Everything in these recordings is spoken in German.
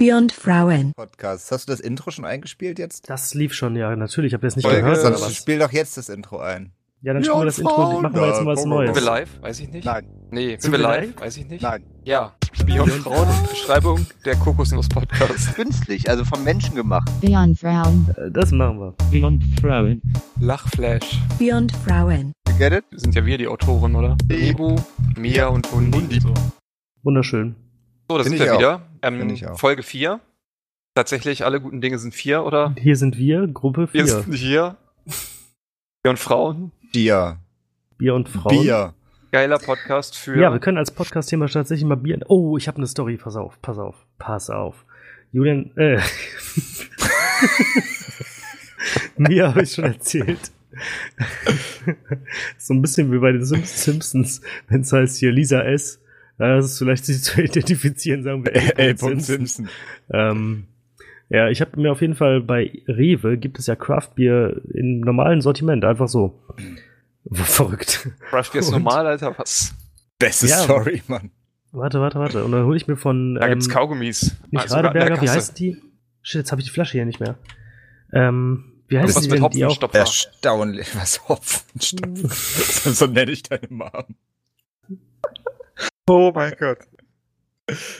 Beyond Frauen. Podcast. Hast du das Intro schon eingespielt jetzt? Das lief schon, ja, natürlich. Ich habe das nicht Folge, gehört. Sonst was? spiel doch jetzt das Intro ein. Ja, dann spielen wir das Intro, machen wir jetzt mal was Neues. Sind wir live? Weiß ich nicht. Nein. Nee, sind, Sind wir live? live? Weiß ich nicht. Nein. Ja. Beyond Frauen, Beschreibung der Kokosnuss Podcast. Künstlich, also vom Menschen gemacht. Beyond Frauen. Äh, Das machen wir. Beyond Frauen. Lachflash. Beyond Frauen. You get it? Sind ja wir die Autoren, oder? Ibu, Mia und Hundi. So, da Find sind wir auch. wieder. Ähm. Folge 4. Tatsächlich, alle guten Dinge sind vier, oder? Hier sind wir, Gruppe 4. Wir sind hier. Beyond Frauen. Bier. Bier und Frauen. Bier. Geiler Podcast für. Ja, wir können als Podcast-Thema tatsächlich mal Bier. Oh, ich habe eine Story. Pass auf, pass auf, pass auf. Julian, äh. Mir habe ich schon erzählt. so ein bisschen wie bei den Sim- Simpsons, wenn es heißt hier Lisa S. Ja, das ist vielleicht sich zu identifizieren, sagen wir L. Simpson. Simpson. Ähm, ja, ich habe mir auf jeden Fall bei Rewe gibt es ja Craftbier im normalen Sortiment, einfach so. Verrückt. Craft Beer ist normal, Alter. Was? Beste Ja. Story, Mann. Warte, warte, warte. Und dann hole ich mir von Da gibt's ähm, Kaugummis. nicht der Radeberger, wie heißt die? Shit, jetzt habe ich die Flasche hier nicht mehr. Ähm, wie Das heißt was die mit denn, die auch? Hopfenstopfer. Erstaunlich. Was Hopfenstoff. so, so nenne ich deine Mom. Oh mein Gott.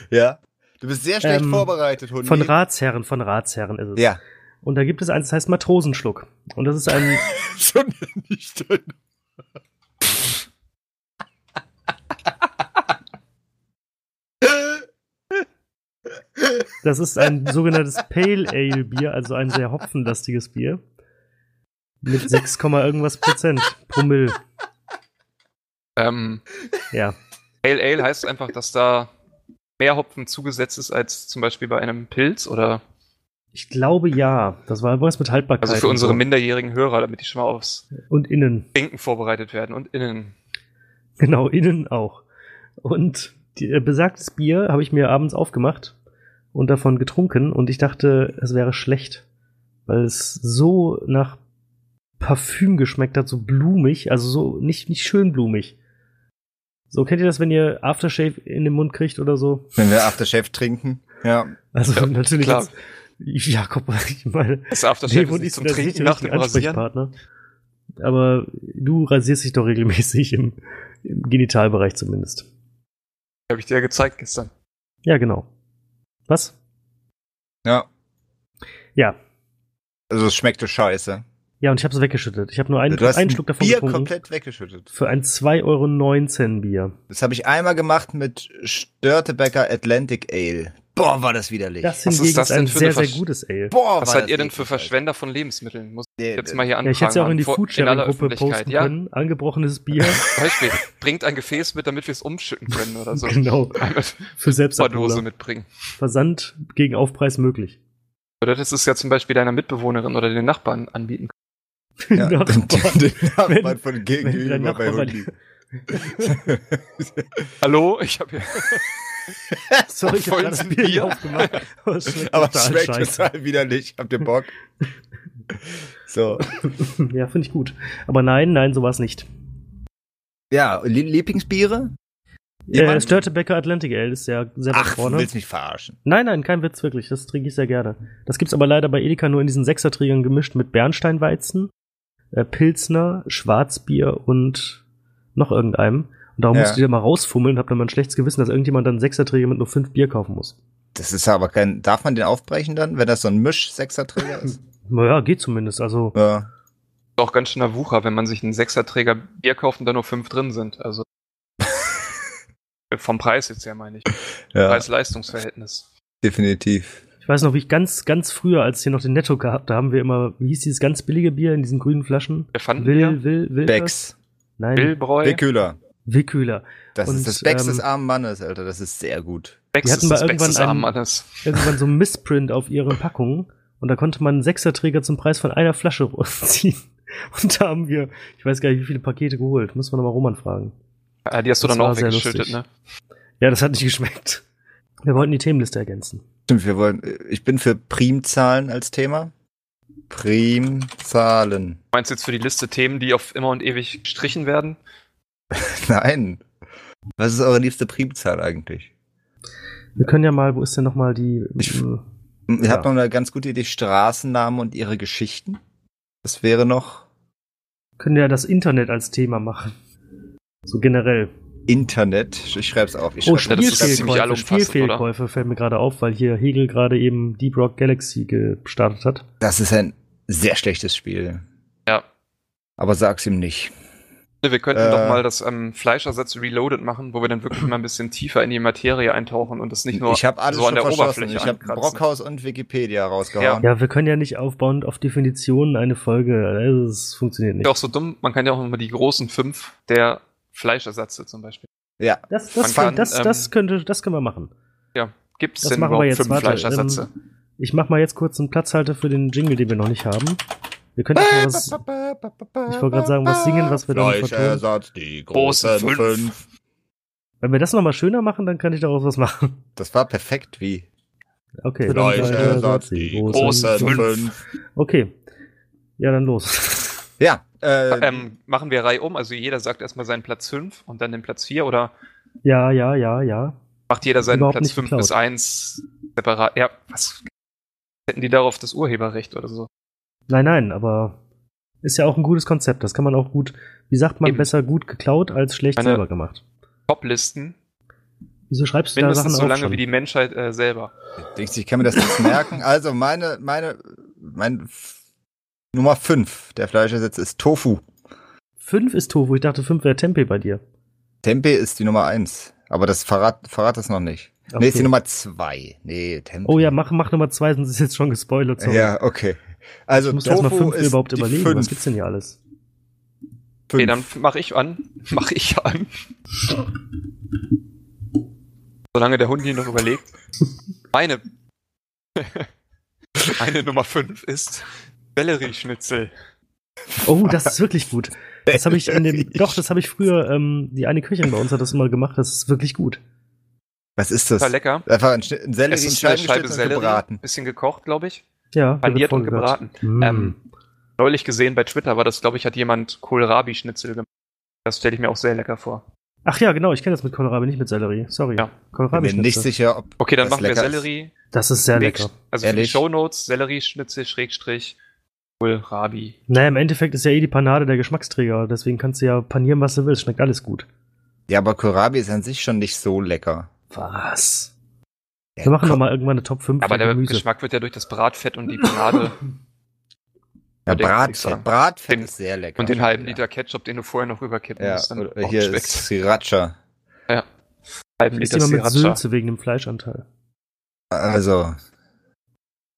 Ja. Du bist sehr schlecht Ähm, vorbereitet, Hundi. Von Ratsherren, von Ratsherren ist es. Ja. Und da gibt es eins, das heißt Matrosenschluck. Und das ist ein, ich deine das ist ein sogenanntes Pale Ale Bier, also ein sehr hopfenlastiges Bier. Mit 6, irgendwas Prozent. Promille. Ähm, Ja. Ale Ale heißt einfach, dass da mehr Hopfen zugesetzt ist als zum Beispiel bei einem Pilz oder Ich glaube ja. Das war irgendwas mit Haltbarkeit. also für unsere so. minderjährigen Hörer, damit die schon mal aufs Und innen. Trinken vorbereitet werden und innen. Genau, innen auch. Und die, äh, besagtes Bier habe ich mir abends aufgemacht und davon getrunken und ich dachte, es wäre schlecht, weil es so nach Parfüm geschmeckt hat, so blumig, also so nicht, nicht schön blumig. So, kennt ihr das, wenn ihr Aftershave in den Mund kriegt oder so? Wenn wir Aftershave trinken. Ja. Also Ja, natürlich klar. jetzt, Jakob, ich meine, Das Aftershave ist nicht ich zum Trinken nach dem Rasieren. Ansprechpartner. Aber du rasierst dich doch regelmäßig im, im Genitalbereich zumindest. Habe ich dir ja gezeigt gestern. Ja, genau. Was? Ja. Ja. Also es schmeckte scheiße. Ja, und ich habe es weggeschüttet. Ich habe nur einen, du hast einen ein Schluck davon Bier getrunken. komplett weggeschüttet. Für ein 2,19 Euro Bier. Das habe ich einmal gemacht mit Störtebecker Atlantic Ale. Boah, war das widerlich. Das Was ist hingegen das ist ein denn für sehr, eine sehr Versch- gutes Ale. Boah, Was seid ihr denn für Verschwender von Lebensmitteln? Muss ich jetzt mal hier Ja, anfangen. ich hätte es ja auch in die Foodsharing-Gruppe posten Ja, können. Angebrochenes Bier. Beispiel. Bringt ein Gefäß mit, damit wir es umschütten können oder so. genau. Für Selbstabholer. mitbringen. Versand gegen Aufpreis möglich. Oder das ist ja zum Beispiel deiner Mitbewohnerin oder den Nachbarn anbieten. Ja, Nachbarn. den, den Nachbarn Wenn- von gegenüber bei Hundi. Hallo, ich habe hier. Sorry, ich habe ein Bier, Bier. aufgemacht. Aber es schmeckt Aber es total schmeckt scheiße. total widerlich. Habt ihr Bock? So. Ja, finde ich gut. Aber nein, nein, so war es nicht. Ja, Lie- Lieblingsbiere? Äh, Jemand? Störtebecker Atlantic Ale ist sehr, sehr weit Ach, du vorne. willst mich verarschen. Nein, nein, kein Witz, wirklich. Das trinke ich sehr gerne. Das gibt's aber leider bei Edeka nur in diesen Sechserträgern gemischt mit Bernsteinweizen, äh, Pilzner, Schwarzbier und noch irgendeinem. Und darum Ja. musste ich da mal rausfummeln und hab dann mal ein schlechtes Gewissen, dass irgendjemand dann Sechserträger mit nur fünf Bier kaufen muss. Das ist aber kein. Darf man den aufbrechen dann, wenn das so ein Misch-Sechserträger ist? Naja, geht zumindest. Also, Ja. Auch ganz schöner Wucher, wenn man sich einen Sechserträger Bier kauft und da nur fünf drin sind. Also vom Preis jetzt ja meine ich. ja, Preis-Leistungs-Verhältnis. definitiv. Ich weiß noch, wie ich ganz, ganz früher, als hier noch den Netto gab, da haben wir immer, wie hieß dieses ganz billige Bier in diesen grünen Flaschen? Wir fanden Will, Bier. will, will. Becks. Nein, Billbräu. Willkühler. Willkühler. Das Und, ist das Becks ähm, des armen Mannes, Alter. Das ist sehr gut. Becks Die hatten ist mal das Becks irgendwann des armen einen- irgendwann so ein Missprint auf ihren Packungen und da konnte man einen Sechserträger zum Preis von einer Flasche ziehen. Und da haben wir, ich weiß gar nicht, wie viele Pakete geholt. Muss man nochmal Roman fragen. Ah, die hast du Das dann auch sehr weggeschüttet, ne? Ja, das hat nicht geschmeckt. Wir wollten die Themenliste ergänzen. Stimmt, wir wollen. Ich bin für Primzahlen als Thema. Primzahlen. Meinst du jetzt für die Liste Themen, die auf immer und ewig gestrichen werden? Nein. Was ist eure liebste Primzahl eigentlich? Wir können ja mal, wo ist denn nochmal die. Ich- äh, Ihr Ja. habt noch eine ganz gute Idee, Straßennamen und ihre Geschichten. Das wäre noch können ja das Internet als Thema machen. So generell. Internet. Ich schreib's auf. Ich Oh, Ja, ist Spielfehlkäufe. Spielfehlkäufe fällt mir gerade auf, weil hier Hegel gerade eben Deep Rock Galaxy gestartet hat. Das ist ein sehr schlechtes Spiel. Ja. Aber sag's ihm nicht. Wir könnten Äh. doch mal das ähm, Fleischersatz Reloaded machen, wo wir dann wirklich mal ein bisschen tiefer in die Materie eintauchen und das nicht nur ich alles so an der. Oberfläche Ich habe. Brockhaus und Wikipedia rausgehauen. Ja, wir können ja nicht aufbauend auf Definitionen eine Folge. Also, das funktioniert nicht. Ja, auch so dumm, man kann ja auch immer die großen fünf der Fleischersatze zum Beispiel. Ja. Das, das, kann, das, ähm, das, könnte, das können wir machen. Ja, gibt es Das denn machen wir überhaupt jetzt. fünf Warte, Fleischersatze? ähm, Ich mache mal jetzt kurz einen Platzhalter für den Jingle, den wir noch nicht haben. Wir können auch was. Ich wollte gerade sagen, was singen, was wir dann vertonen. Fleischersatz, die Großen großen fünf. fünf. Wenn wir das nochmal schöner machen, dann kann ich daraus was machen. Das war perfekt wie Okay. dann Fleischersatz, die großen fünf. fünf. Okay. Ja, dann los. Ja, äh, Ähm, machen wir Reihe um, also jeder sagt erstmal seinen Platz 5 und dann den Platz 4 oder Ja, ja, ja, ja. macht jeder seinen Überhaupt Platz nicht 5 geklaut. bis 1 separat? Ja, was hätten die darauf das Urheberrecht oder so? Nein, nein, aber ist ja auch ein gutes Konzept. Das kann man auch gut, wie sagt man, Eben. besser gut geklaut als schlecht Meine- selber gemacht. Top-Listen, Wieso schreibst du da mindestens Sachen so lange schon? wie die Menschheit äh, selber. denkst du, ich kann mir das nicht merken. Also meine, meine, mein Nummer fünf der Fleischersatz ist Tofu. Fünf ist Tofu. Ich dachte, fünf wäre Tempeh bei dir. Tempeh ist die Nummer eins. Aber das verrat, verrat das noch nicht. Nee, ist die Okay. Nummer zwei. Nee, Tempeh. Oh ja, mach, mach Nummer zwei, sonst ist jetzt schon gespoilert. sorry. Ja, okay. Also ich muss erstmal Tofu fünf ist überhaupt die überlegen. fünf. Was gibt's denn hier alles? Okay, Fünf. dann mache ich an. Mache ich an. Solange der Hund hier noch überlegt. Meine. Meine Nummer 5 ist Sellerieschnitzel. Oh, das ist wirklich gut. Das habe ich in dem, doch, das habe ich früher, ähm, die eine Köchin bei uns hat das immer gemacht. Das ist wirklich gut. Was ist das? Total lecker. Einfach ein, Schnitt, ein Sellerie Es in ist eine Scheibe Sellerie, gebraten. bisschen gekocht, glaube ich. Ja, Paniert und gebraten. Mm. Ähm, neulich gesehen bei Twitter war das, glaube ich, hat jemand Kohlrabi-Schnitzel gemacht. Das stelle ich mir auch sehr lecker vor. Ach ja, genau, ich kenne das mit Kohlrabi, nicht mit Sellerie. Sorry. Ja. Bin Kohlrabi mir nicht sicher, ob Okay, dann das machen wir lecker ist. Sellerie. Das ist sehr lecker. Also für die Ehrlich? Shownotes, Sellerieschnitzel, Schrägstrich, Kohlrabi. Naja, im Endeffekt ist ja eh die Panade der Geschmacksträger. Deswegen kannst du ja panieren, was du willst. Schmeckt alles gut. Ja, aber Kohlrabi ist an sich schon nicht so lecker. Was? Ja, Wir machen noch mal irgendwann eine Top 5 Aber der Gemüse. Geschmack wird ja durch das Bratfett und die Panade Ja, Bratfett. Bratfett Den- ist sehr lecker. und den halben Ja. Liter Ketchup, den du vorher noch rüberkippen Ja, musst, oder hier schmeckt. ist Sriracha. halben ist Liter immer mit Sriracha. Sülze wegen dem Fleischanteil. Also,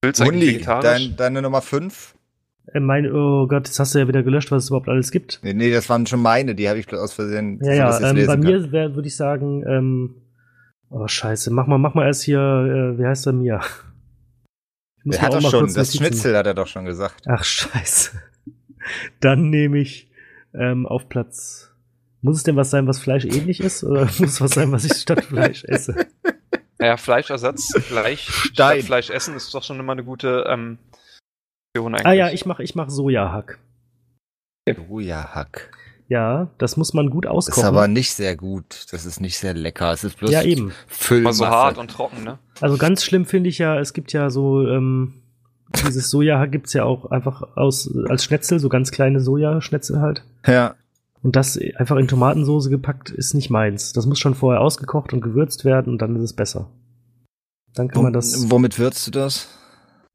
Sülze vegetarisch? dein, deine Nummer 5? Äh, mein, oh Gott, jetzt hast du ja wieder gelöscht, was es überhaupt alles gibt. Nee, nee, das waren schon meine, die habe ich bloß aus Versehen. Ja, ja, ähm, bei mir würde ich sagen, ähm, oh scheiße, mach mal, mach mal erst hier, äh, wie heißt er mir? Ich muss Der mir hat auch doch schon, das Schnitzel hat er doch schon gesagt. Ach scheiße. Dann nehme ich ähm, auf Platz. Muss es denn was sein, was Fleisch ähnlich ist? Oder muss es was sein, was ich statt Fleisch esse? Ja, Fleischersatz gleich Stein. statt Fleisch essen ist doch schon immer eine gute ähm, eigentlich. Ah ja, ich mache ich mach Sojahack. Sojahack. Ja, das muss man gut Ist auskochen. aber nicht sehr gut. Das ist nicht sehr lecker. Es ist bloß ja, eben. Immer Füllmasse. so hart und trocken, ne? Also ganz schlimm finde ich ja, es gibt ja so, ähm, dieses Sojahack gibt's ja auch einfach aus, als Schnetzel, so ganz kleine Sojaschnetzel halt. Ja. Und das einfach in Tomatensoße gepackt ist nicht meins. Das muss schon vorher ausgekocht und gewürzt werden und dann ist es besser. Dann kann man das. Womit würzt du das?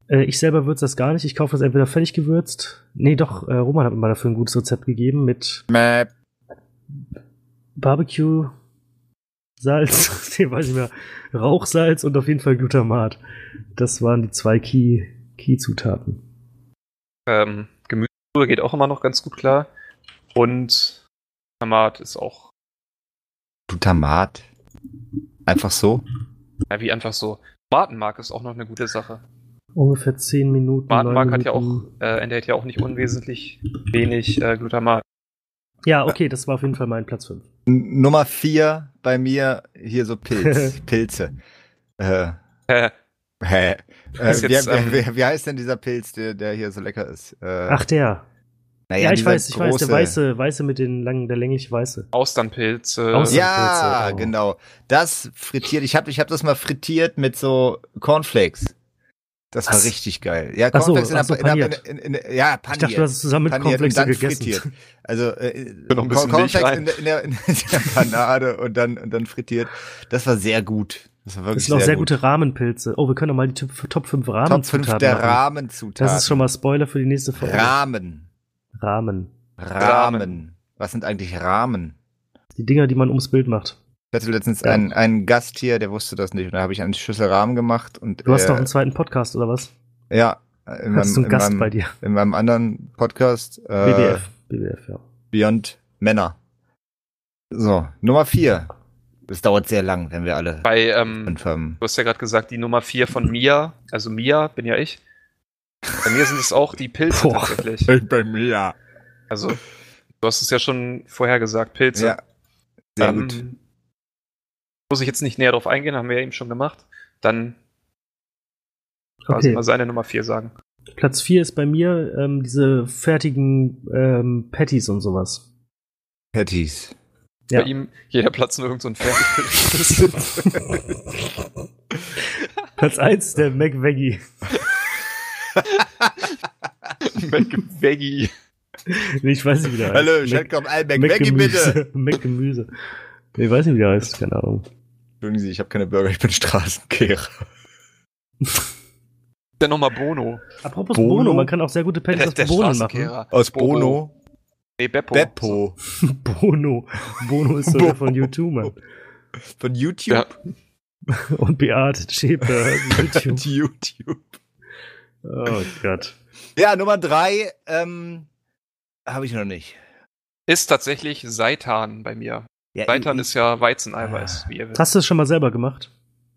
Äh, ich selber würze das gar nicht. Ich kaufe das entweder fertig gewürzt. Nee, doch, äh, Roman hat mir mal dafür ein gutes Rezept gegeben mit Mäp. Barbecue, Salz, nee, weiß ich mehr, Rauchsalz und auf jeden Fall Glutamat. Das waren die zwei Key, Key-Zutaten. Ähm, Gemüse geht auch immer noch ganz gut klar. Und Tomat ist auch, Glutamat. Einfach so? ja, wie einfach so. Tomatenmark ist auch noch eine gute Sache. Ungefähr 10 Minuten. Neun hat ja auch, äh, enthält ja auch nicht unwesentlich wenig äh, Glutamat. Ja, okay, das war auf jeden Fall mein Platz 5. N Nummer vier bei mir hier so Pilz. Pilze. Äh, Äh, hä? Äh, wie, jetzt, wie, ähm, wie, wie heißt denn dieser Pilz, der, der hier so lecker ist? Äh, Ach, der. Naja, Ja, ich weiß, ich weiß, der weiße, weiße mit den langen, der längliche weiße. Austernpilze. Austern- Ja, oh. genau. Das frittiert. Ich habe ich hab das mal frittiert mit so Cornflakes. Das war Was? richtig geil. Ja, Cornflakes so, in, der- in, paniert. in, in, in, ja, Ich paniert. dachte, du hast es zusammen mit Cornflakes gegessen. frittiert. Also äh, noch ein bisschen Cornflakes in der, in, der, in der Panade und dann, und dann frittiert. Das war sehr gut. Das war wirklich Das sind auch sehr, gut. gute Rahmenpilze. Oh, wir können doch mal die Top, Top 5 Top 5 Rahmenzutaten der machen. Rahmenzutaten. Das ist schon mal Spoiler für die nächste Folge. Rahmen. Rahmen. Rahmen. Was sind eigentlich Rahmen? Die Dinger, die man ums Bild macht. Ich hatte letztens Ja. einen, einen Gast hier, der wusste das nicht. Und da habe ich eine Schüssel Rahmen gemacht. Und Du hast äh, noch einen zweiten Podcast, oder was? Ja, in Hast du einen in Gast meinem, bei dir? in meinem anderen Podcast. Äh, BBF. BBF, ja. Beyond Männer. So, Nummer vier. Das dauert sehr lang, wenn wir alle Bei, ähm, fünf haben. du hast ja gerade gesagt, die Nummer 4 von Mia, also Mia bin ja ich. Bei mir sind es auch die Pilze Boah. tatsächlich. Bei mir, ja. Also, du hast es ja schon vorher gesagt, Pilze. Ja, sehr Ähm, gut. Muss ich jetzt nicht näher drauf eingehen, haben wir ja eben schon gemacht. Dann quasi Okay. mal seine Nummer 4 sagen. Platz 4 ist bei mir ähm, diese fertigen ähm, Patties und sowas. Patties. Ja. Bei ihm jeder Platz nur irgend so ein Fertigpilz. Platz 1 ist der McVeggie. McVeggie. Nee, ich weiß nicht, wie der heißt. Hallo, Mac- Chat kommt ein McVeggie bitte. McGemüse. Nee, ich weiß nicht, wie der heißt. Keine Ahnung. Entschuldigen Sie, ich habe keine Burger, ich bin Straßenkehrer. Dann nochmal Bono. Apropos Bono? Bono, man kann auch sehr gute Patties aus Bohnen machen. Aus. Bono. Nee, Beppo. Beppo. Bono. Bono ist so der von YouTube, Mann. Von YouTube. Ja. Und Beate Schäpe. YouTube. YouTube. Oh Gott. Ja, Nummer drei, ähm, habe ich noch nicht. Ist tatsächlich Seitan bei mir. Ja, Seitan ist ja Weizeneiweiß, wie ihr wisst. Hast du es schon mal selber gemacht?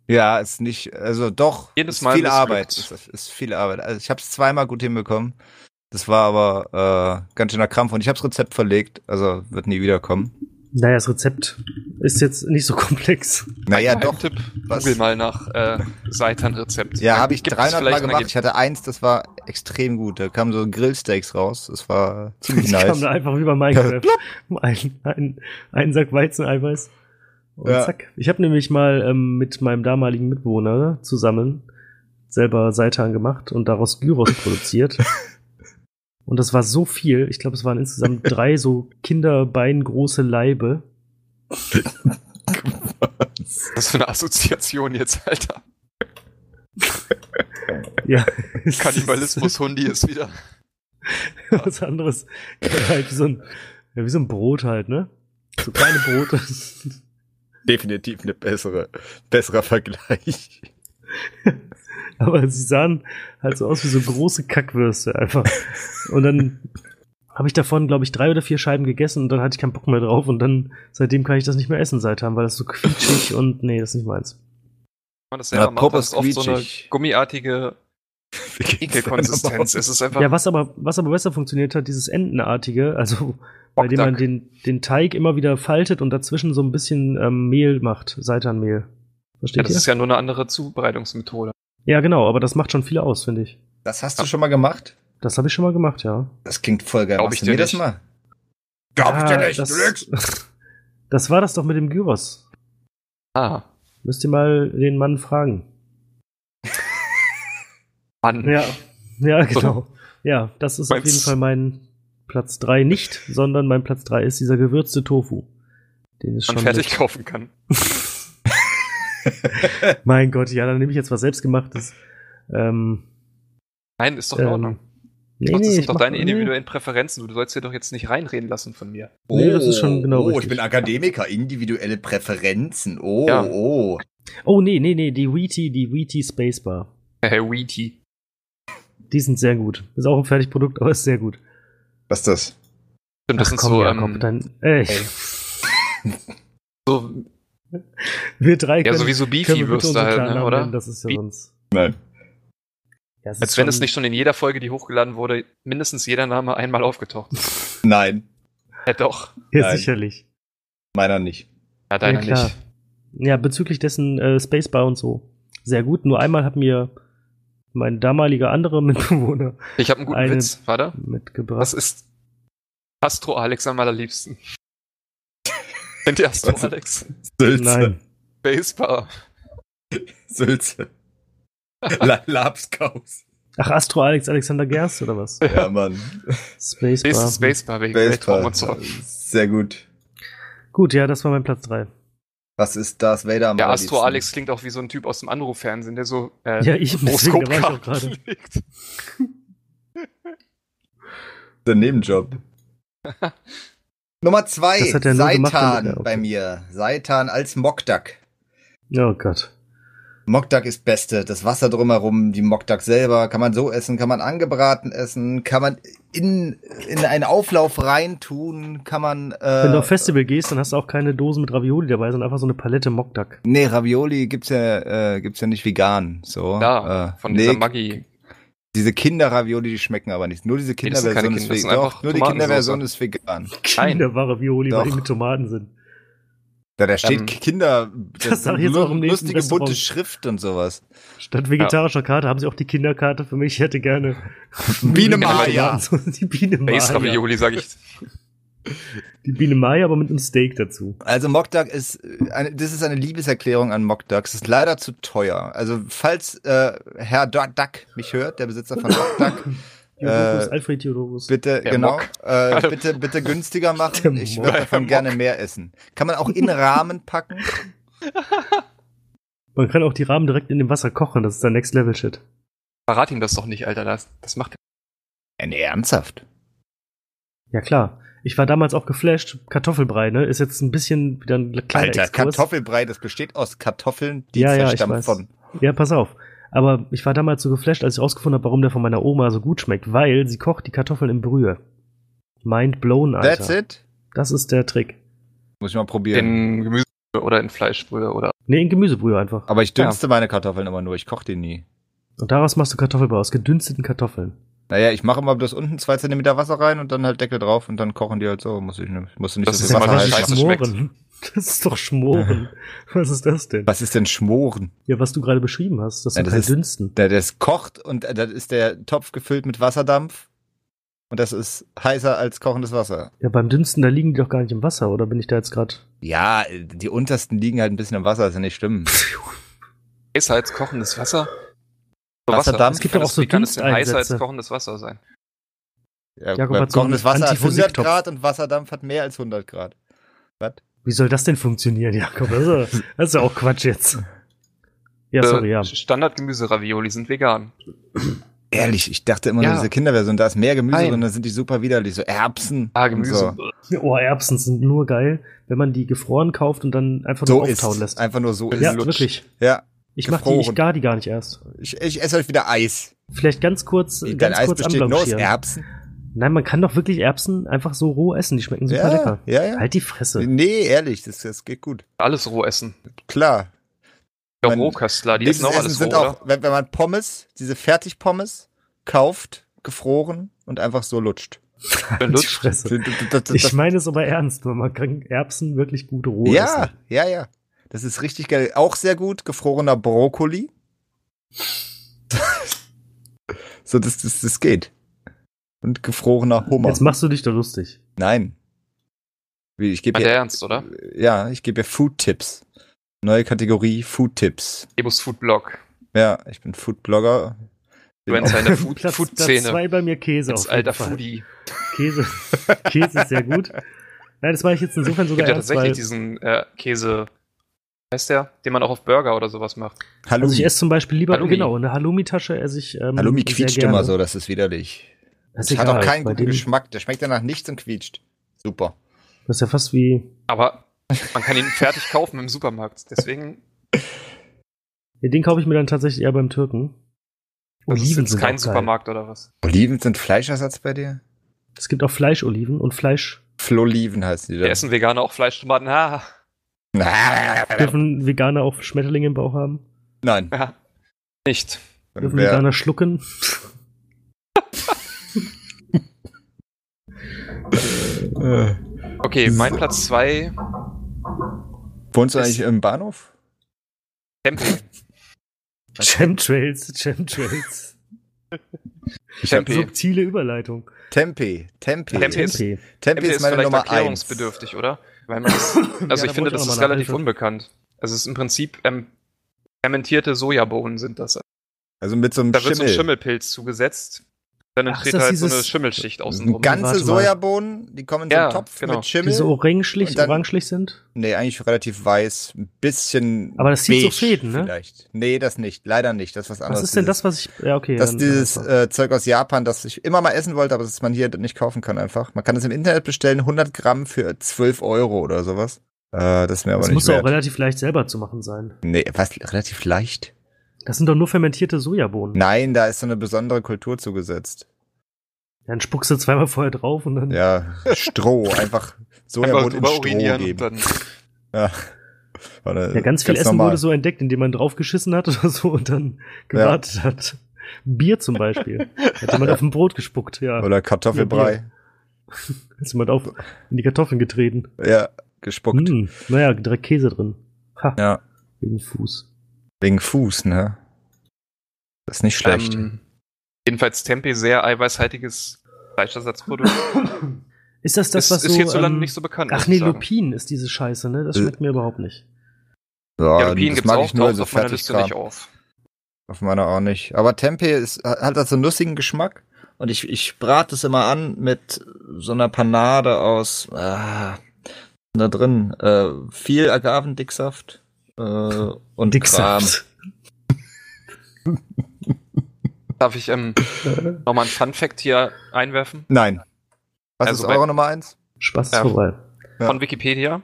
Ja, ist nicht, also doch. Jedes ist Mal viel. Arbeit. Ist, ist viel Arbeit. Also ich habe es zweimal gut hinbekommen. Das war aber äh, ganz schöner Krampf und ich habe das Rezept verlegt, also wird nie wiederkommen. Naja, das Rezept ist jetzt nicht so komplex. Naja, doch. Tipp, Was? google mal nach äh, Seitan-Rezept. Ja, habe ich gibt es 300 Mal gemacht. Ich hatte eins, das war extrem gut. Da kamen so Grillsteaks raus. Das war ziemlich Das kam nice. da einfach wie bei Minecraft. ein, ein, ein Sack Weizeneiweiß. Und Ja. zack. Ich habe nämlich mal ähm, mit meinem damaligen Mitbewohner zusammen selber Seitan gemacht und daraus Gyros produziert. Und das war so viel. Ich glaube, es waren insgesamt drei so kinderbeingroße Leibe. Was für eine Assoziation jetzt, Alter. Ja. Kannibalismus-Hundi ist wieder. Was anderes. halt wie so ein, ja, wie so ein Brot halt, ne? So kleine Brote. Definitiv eine bessere, besserer Vergleich. Aber sie sahen halt so aus wie so große Kackwürste einfach. Und dann habe ich davon, glaube ich, drei oder vier Scheiben gegessen und dann hatte ich keinen Bock mehr drauf und dann seitdem kann ich das nicht mehr essen seitdem, weil das so quietschig und nee, das ist nicht meins. Wenn man das Ja, selber macht, Pop das ist oft so eine gummiartige Ekelkonsistenz. Es ist einfach Ja, was aber, was aber besser funktioniert hat, dieses Entenartige, also bei dem man den, den Teig immer wieder faltet und dazwischen so ein bisschen ähm, Mehl macht, Seitanmehl. Ja, Versteht das ihr? ist ja nur eine andere Zubereitungsmethode. Ja, genau, aber das macht schon viel aus, finde ich. Das hast du schon mal gemacht? Das habe ich schon mal gemacht, ja. Das klingt voll geil. Glaub ich dir das mal? Glaub ich dir Ah, nicht, das, das war das doch mit dem Gyros. Ah, Müsst ihr mal den Mann fragen. Mann. Ja, ja, genau. Ja, das ist auf Meinst- jeden Fall mein Platz 3 nicht, sondern mein Platz 3 ist dieser gewürzte Tofu. Den ist man schon. fertig mit- kaufen kann. mein Gott, ja, dann nehme ich jetzt was selbstgemachtes. Ähm, Nein, ist doch in ähm, Ordnung. nee, Doch, das nee, ich sind doch deine nee. individuellen Präferenzen. Du sollst dir doch jetzt nicht reinreden lassen von mir. Nee, das ist schon genau Oh, ich richtig. bin Akademiker. Individuelle Präferenzen. Oh, Ja. oh. Oh, nee, nee, nee, die Wheaty, die Wheaty Spacebar. Herr Wheaty. Die sind sehr gut. Ist auch ein Fertigprodukt, aber ist sehr gut. Was ist das? Stimmt, das Ach sind komm, so, Jakob, ähm, dann, ey, so, wir drei ja, können, so wie so können wir bitte Beefy-Würste unsere halt, ne, oder? nennen, Das ist ja sonst. Nein. Ja, Als wenn es nicht schon in jeder Folge, die hochgeladen wurde, mindestens jeder Name einmal aufgetaucht ist. Nein. Ja, doch. Ja, Nein. sicherlich. Meiner nicht. Ja, deiner ja, klar. nicht. Ja, bezüglich dessen äh, Spacebar und so. Sehr gut. Nur einmal hat mir mein damaliger anderer Mitbewohner Ich habe einen guten Eine- Witz. Warte. mitgebracht. Was ist Astro Alex am allerliebsten. Kennt ihr Astro Was? Alex? Sülze. Nein. Spacebar. Sülze. La Lapskaus. Ach, Astro Alex Alexander Gerst oder was? Ja, Mann. Spacebar. Spacebar wegen Baseball. Weltraum und so. Sehr gut. Gut, ja, das war mein Platz 3. Was ist Darth Vader am Ja, allerliebsten? Astro Alex klingt auch wie so ein Typ aus dem Anruffernsehen, der so äh, Ja, ich deswegen, da war ich auch gerade. Der Nebenjob. Nummer zwei, Das hat er nur gemacht, Seitan er- okay. bei mir. Seitan als Mockduck. Oh Gott. Mockduck ist Beste. Das Wasser drumherum, die Mockduck selber, kann man so essen, kann man angebraten essen, kann man in, in einen Auflauf reintun, kann man. Äh, Wenn du auf Festival gehst, dann hast du auch keine Dosen mit Ravioli dabei, sondern einfach so eine Palette Mockduck. Nee, Ravioli gibt's ja, äh, gibt's ja nicht vegan. So. Da, äh, von nee, dieser Maggi. Diese Kinder-Ravioli, die schmecken aber nicht. Nur diese Nee, das Kinderversion ist Kinder, das vegan. Doch, einfach nur die. Kinderversion ist vegan. Kinderravioli, weil die mit Tomaten sind. Da, da steht Ähm, Kinder, das ich jetzt auch im nächsten lustige bunte. Schrift und sowas. Statt vegetarischer Karte haben sie auch die Kinderkarte für mich. Ich hätte gerne Biene Maya. Die Biene Maya. Ravioli, sag ich. Die Biene Maya, aber mit einem Steak dazu. Also Mockduck ist äh, eine, das ist eine Liebeserklärung an Mockduck. Es ist leider zu teuer. Also falls äh, Herr Duck mich hört, der Besitzer von Mockduck, Theodorus, Äh, Alfred Theodorus. bitte Der genau, Mock. äh, bitte bitte günstiger machen. Ich Mock. würde davon gerne mehr essen. Kann man auch in Rahmen packen? Man kann auch die Rahmen direkt in dem Wasser kochen, das ist der Next Level Shit. Verrat ihm das doch nicht, Alter. Das, das macht Äh, nee, ernsthaft. Ja klar. Ich war damals auch geflasht. Kartoffelbrei, ne? Ist jetzt ein bisschen wieder ein kleiner Alter, Exkurs. Kartoffelbrei, das besteht aus Kartoffeln, die Ja, ja, ich verstammen weiß. von. Ja, pass auf. Aber ich war damals so geflasht, als ich rausgefunden habe, warum der von meiner Oma so gut schmeckt, weil sie kocht die Kartoffeln in Brühe. Mind blown, Alter. That's it? Das ist der Trick. Muss ich mal probieren. in Gemüse oder in Fleischbrühe oder. Nee, in Gemüsebrühe einfach. Aber ich dünste meine Kartoffeln immer nur, ich koche die nie. Und daraus machst du Kartoffelbrei aus gedünsteten Kartoffeln. Naja, ich mache immer bloß unten zwei Zentimeter Wasser rein und dann halt Deckel drauf und dann kochen die halt so. Muss ich, musst du nicht Das so ist viel Wasser halten. Scheiße Schmoren. Das ist doch Schmoren. Was ist das denn? Was ist denn Schmoren? Ja, was du gerade beschrieben hast. Das Ja, ist das kein ist- Dünsten. Der, das kocht und äh, das ist der Topf gefüllt mit Wasserdampf. Und das ist heißer als kochendes Wasser. Ja, beim Dünsten, da liegen die doch gar nicht im Wasser, oder bin ich da jetzt gerade? Ja, die untersten liegen halt ein bisschen im Wasser, ist ja nicht schlimm. Heißer als kochendes Wasser? So Wasserdampf? Es gibt Wie kann doch auch so Wie kann es denn heißer als kochendes Wasser sein? Ja, Jakob hat so kochendes Wasser hat 100 Antiphysiktopf. Grad und Wasserdampf hat mehr als 100 Grad. Was? Wie soll das denn funktionieren, Jakob? Das ist, ja- das ist ja auch Quatsch jetzt. Ja, sorry, ja. Äh, Standard-Gemüse-Ravioli sind vegan. Ehrlich, ich dachte immer nur Ja. diese Kinderversion, da ist mehr Gemüse Nein. drin, und dann sind die super widerlich. So Erbsen. Ah, Gemüse. So, Oh, Erbsen sind nur geil, wenn man die gefroren kauft und dann einfach nur so ist auftauen lässt. Einfach nur so ja, ist. lutscht. wirklich. Ja. Ich mach die, ich gefroren. gar die gar nicht erst. Ich, ich esse heute wieder Eis. Vielleicht ganz kurz, Dein ganz Eis kurz besteht nur aus. Erbsen. Nein, man kann doch wirklich Erbsen einfach so roh essen. Die schmecken super ja, lecker. ja, ja. Halt die Fresse. Nee, ehrlich, das, das geht gut. Alles roh essen. Klar. Ja, Man- Rohköstler, die essen auch alles sind roh, auch, oder? wenn, wenn man Pommes, diese Fertigpommes kauft, gefroren und einfach so lutscht. Lutscht. Das, das, Ich meine es aber ernst, weil man kann Erbsen wirklich gut roh ja, essen. ja, ja. Das ist richtig geil. Auch sehr gut, gefrorener Brokkoli. so, das, das, das geht. Und gefrorener Hummer. Jetzt machst du dich da lustig. Nein. Wie, Ich gebe hier, Ernst, oder? ja, ich gebe hier Food-Tipps. Neue Kategorie Food-Tipps. Ebus Food Blog. Ja, ich bin Food-Blogger. Du in seiner Food- Platz, Food-Szene. zwei bei mir Käse Als auf alter Fall. Foodie. Käse. Käse ist sehr gut. Nein, das war ich jetzt insofern sogar gibt ja ernst, tatsächlich weil diesen äh, Käse, heißt der, den man auch auf Burger oder sowas macht. Hallo. also ich esse zum Beispiel lieber, Halloumi. genau, eine Halloumi-Tasche esse ich ähm, Halloumi sehr quietscht gerne. immer so, das ist widerlich. Das Das ist hat egal, auch keinen guten dem- Geschmack. Der schmeckt danach nichts und quietscht. Super. Das ist ja fast wie, Aber man kann ihn fertig kaufen im Supermarkt. Deswegen ja, den kaufe ich mir dann tatsächlich eher beim Türken. das ist Oliven sind kein. Supermarkt oder was. Oliven sind Fleischersatz bei dir? Es gibt auch Fleischoliven und Fleisch. Floliven heißen die Wir da. essen Veganer auch Fleischtomaten. Ah, Dürfen Veganer auch Schmetterlinge im Bauch haben? Nein. ja. Nicht. Dann Dürfen wär- Veganer schlucken? Okay, mein Platz zwei Wohnst du Ist- eigentlich im Bahnhof? Camping. Chemtrails, Chemtrails. Ich Tempe. Subtile Überleitung. Tempe. Tempe. Tempe ist- Tempeh. Tempe ist meine vielleicht Nummer eins. erklärungsbedürftig, oder? Weil man das, also da ich finde, ich das ist relativ Nachhilfe. unbekannt. Also es ist im Prinzip ähm, fermentierte Sojabohnen sind das. Also mit so einem Da wird so ein Schimmel. Schimmelpilz zugesetzt. Dann entsteht halt so eine dieses- Schimmelschicht außenrum. Ganze Warte mal. Sojabohnen, die kommen in so einen Ja, Topf genau. mit Schimmel. Die so orangelich, dann- orangelich sind? Nee, eigentlich relativ weiß. Ein bisschen. Aber das zieht so Fäden, ne? Vielleicht. Nee, das nicht. Leider nicht. Das ist was anderes. Was ist denn Dieses- das, was ich. Ja, okay. Das ist dieses äh, Zeug aus Japan, das ich immer mal essen wollte, aber das man hier nicht kaufen kann einfach. Man kann es im Internet bestellen, 100 Gramm für 12 Euro oder sowas. Äh, das ist mir aber das nicht muss doch auch wert. relativ leicht selber zu machen sein. Nee, was, relativ leicht? Das sind doch nur fermentierte Sojabohnen. Nein, da ist so eine besondere Kultur zugesetzt. Dann spuckst du zweimal vorher drauf und dann. Ja, Stroh, einfach Einfach Sojabohnen in Stroh geben. dann Ja. Ja, ganz viel Essen normal. wurde so entdeckt, indem man draufgeschissen hat oder so und dann gewartet hat. Bier zum Beispiel. Hat jemand auf dem Brot gespuckt, ja. Oder Kartoffelbrei. Ist jemand auf in die Kartoffeln getreten. Ja, gespuckt. Hm, naja, direkt Käse drin. Ha, Ja, wegen Fuß. wegen Fuß, ne? Das ist nicht schlecht. Ähm, jedenfalls Tempe sehr eiweißhaltiges Fleischersatzprodukt. Ist das das, ist, was ist so... hierzulande ähm, nicht so bekannt. Ach nee. Lupin ist diese Scheiße, ne? Das Äh. schmeckt mir überhaupt nicht. Ja, ja, Lupin gibt's mag auch, ich nur so auf meiner Liste nicht auf. Auf meiner auch nicht. Aber Tempeh ist, hat das so einen nussigen Geschmack. Und ich, ich brate es immer an mit so einer Panade aus, ah, da drin, äh, viel Agavendicksaft, äh, und Dicksaft. Darf ich ähm, nochmal einen Fun-Fact hier einwerfen? Nein. Was Also ist eure Nummer eins? Spaß Ja. vorbei. Ja. Von Wikipedia.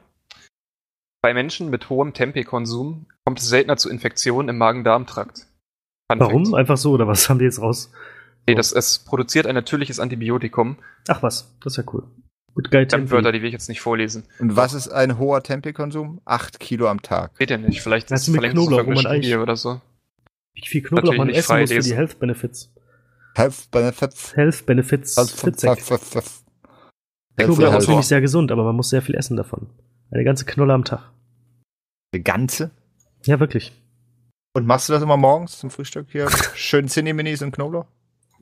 Bei Menschen mit hohem Tempeh-Konsum kommt es seltener zu Infektionen im Magen-Darm-Trakt. Warum? Einfach so, oder was haben die jetzt raus? Nee, das, es produziert ein natürliches Antibiotikum. Ach was, das ist ja cool. Gut, geil, Tempi. die will ich jetzt nicht vorlesen. Und was ist ein hoher Tempeh-Konsum? Acht Kilo am Tag. Geht ja nicht. Vielleicht Das ist es Knoblauch, eigentlich- oder so. Wie viel Knoblauch man essen muss für die Health Benefits. Health Benefits. Health Benefits. Fitzek. Knoblauch ist Health. nämlich sehr gesund, aber man muss sehr viel essen davon. Eine ganze Knolle am Tag. Eine ganze? Ja, wirklich. Und machst du das immer morgens zum Frühstück hier? Schön Cinni-Minis und Knoblauch?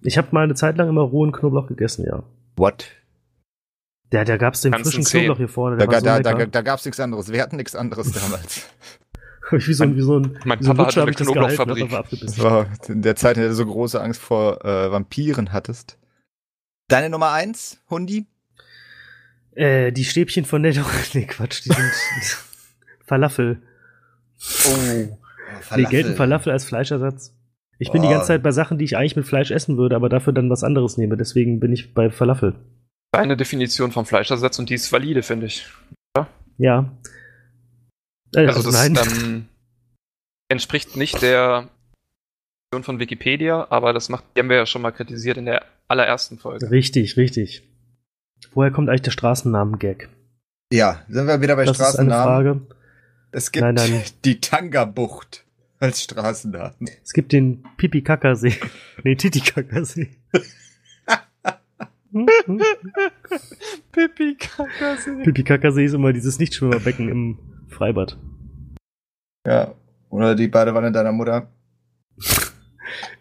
Ich habe mal eine Zeit lang immer rohen Knoblauch gegessen, ja. What? Ja, da gab's den Ganzen frischen zehn. Knoblauch hier vorne. Da, da, so da, lecker. da gab's nichts anderes. Wir hatten nichts anderes damals. Hab ich wie so ein, wie so ein, Mein wie so Papa Lutscher hatte eine Knoblauchfabrik. war in der Zeit, in der du so große Angst vor äh, Vampiren hattest. Deine Nummer eins, Hundi? Äh, die Stäbchen von Netto. nee, Quatsch, die sind Falafel. Oh. Nee, gelten Falafel als Fleischersatz. Ich bin die Oh. ganze Zeit bei Sachen, die ich eigentlich mit Fleisch essen würde, aber dafür dann was anderes nehme. Deswegen bin ich bei Falafel. Deine Definition vom Fleischersatz und die ist valide, finde ich. Ja. Äh, Also, also, das nein. ähm, entspricht nicht der von Wikipedia, aber das macht, die haben wir ja schon mal kritisiert in der allerersten Folge. Richtig, richtig. Woher kommt eigentlich der Straßennamen-Gag? Ja, sind wir wieder bei Das ist eine Straßennamen. Frage. Es gibt Nein, nein. die Tanga-Bucht als Straßennamen. Es gibt den Pipi-Kaka-See. nee, Titi-Kaka-See. Pipi Kakasee. Pipi-Kaka-See ist immer dieses Nichtschwimmerbecken im Freibad. Ja. Oder die Badewanne deiner Mutter.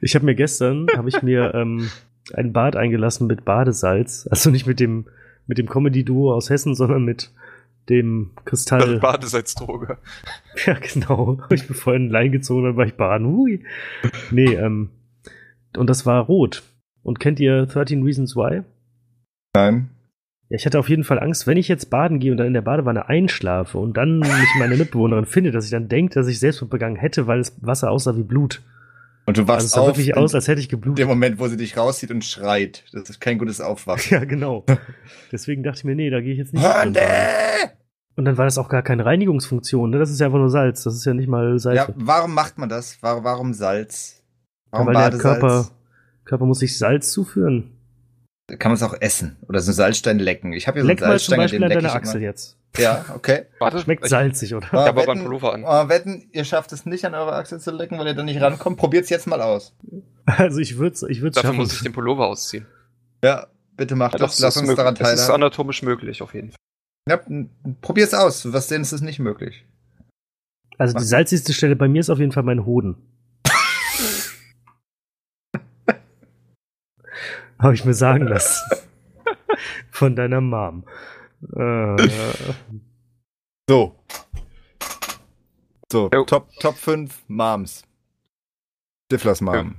Ich habe mir gestern, habe ich mir ähm, ein Bad eingelassen mit Badesalz. Also nicht mit dem, mit dem Comedy-Duo aus Hessen, sondern mit dem Kristall. Badesalzdroge. Ja, genau. Hab ich mir vorhin Lein gezogen, dann war ich baden. Hui. Nee, ähm, und das war rot. Und kennt ihr 13 Reasons Why? Nein. Ja, ich hatte auf jeden Fall Angst, wenn ich jetzt baden gehe und dann in der Badewanne einschlafe und dann mich meine Mitbewohnerin finde, dass ich dann denke, dass ich Selbstmord begangen hätte, weil das Wasser aussah wie Blut. Und du Also wachst sah auf wirklich aus, als hätte ich dem geblutet. Moment, wo sie dich rauszieht und schreit. Das ist kein gutes Aufwachen. Ja, genau. Deswegen dachte ich mir, nee, da gehe ich jetzt nicht. Hunde! Und dann war das auch gar keine Reinigungsfunktion, ne? Das ist ja einfach nur Salz. Das ist ja nicht mal Ja, Seife. warum macht man das? Warum, Salz? Warum weil der Badesalz? Körper, Körper muss sich Salz zuführen. Kann man es auch essen oder so einen Salzstein lecken? Ich habe hier Leck so einen mal zum Salzstein, Beispiel an den deiner ich Achsel immer. jetzt. Ja, okay. Warte, Schmeckt salzig, oder? Ich habe aber einen Pullover an. Oh, wetten, ihr schafft es nicht an eurer Achsel zu lecken, weil ihr da nicht rankommt. Probiert's jetzt mal aus. Also ich würde ich würd's Dafür schaffen. muss ich den Pullover ausziehen. Ja, bitte macht Ja, das. Lass uns daran das ist anatomisch möglich, auf jeden Fall. Ja, probier's aus. Was denn ist es nicht möglich? also die salzigste Stelle bei mir ist auf jeden Fall mein Hoden. Habe ich mir sagen lassen. Von deiner Mom. Äh, So. So, Jo. Top, Top 5 Moms. Stiflers Mom.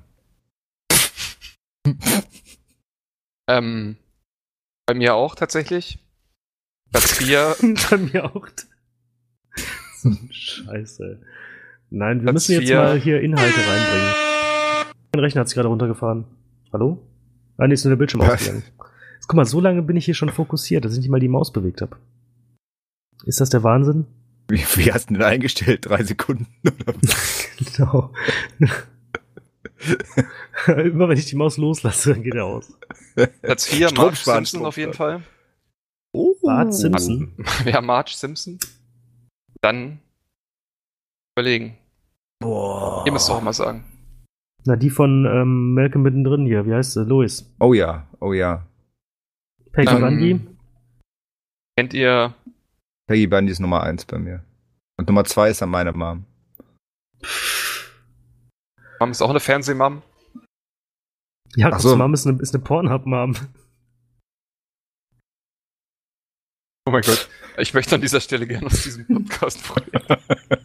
Ähm, bei mir auch tatsächlich. Platz 4, bei mir auch. Scheiße. Nein, wir Platz müssen jetzt vier. mal hier Inhalte reinbringen. Mein Rechner hat sich gerade runtergefahren. Hallo? Ah, nee, ist nur der Bildschirm Was? ausgegangen. Jetzt, guck mal, so lange bin ich hier schon fokussiert, dass ich nicht mal die Maus bewegt habe. Ist das der Wahnsinn? Wie, wie hast du denn eingestellt? Drei Sekunden? Oder? Genau. Immer wenn ich die Maus loslasse, dann geht er aus. Platz 4, Strom Marge Simpson Strom auf jeden. Fall. Oh. Bart Simpson. Ja, Marge Simpson. Dann überlegen. Boah. Ihr müsst auch mal sagen. Na, die von ähm, Malcolm mittendrin hier. Wie heißt sie? Louis. Oh ja, oh ja. Peggy Ähm, Bundy. Kennt ihr Peggy Bundy ist Nummer 1 bei mir. Und Nummer 2 ist dann meine Mom. Mom ist auch eine Fernsehmam? Jakobs ach so. Mom ist eine, ist eine Pornhub-Mom. Oh mein Gott. Ich möchte an dieser Stelle gerne aus diesem Podcast freuen.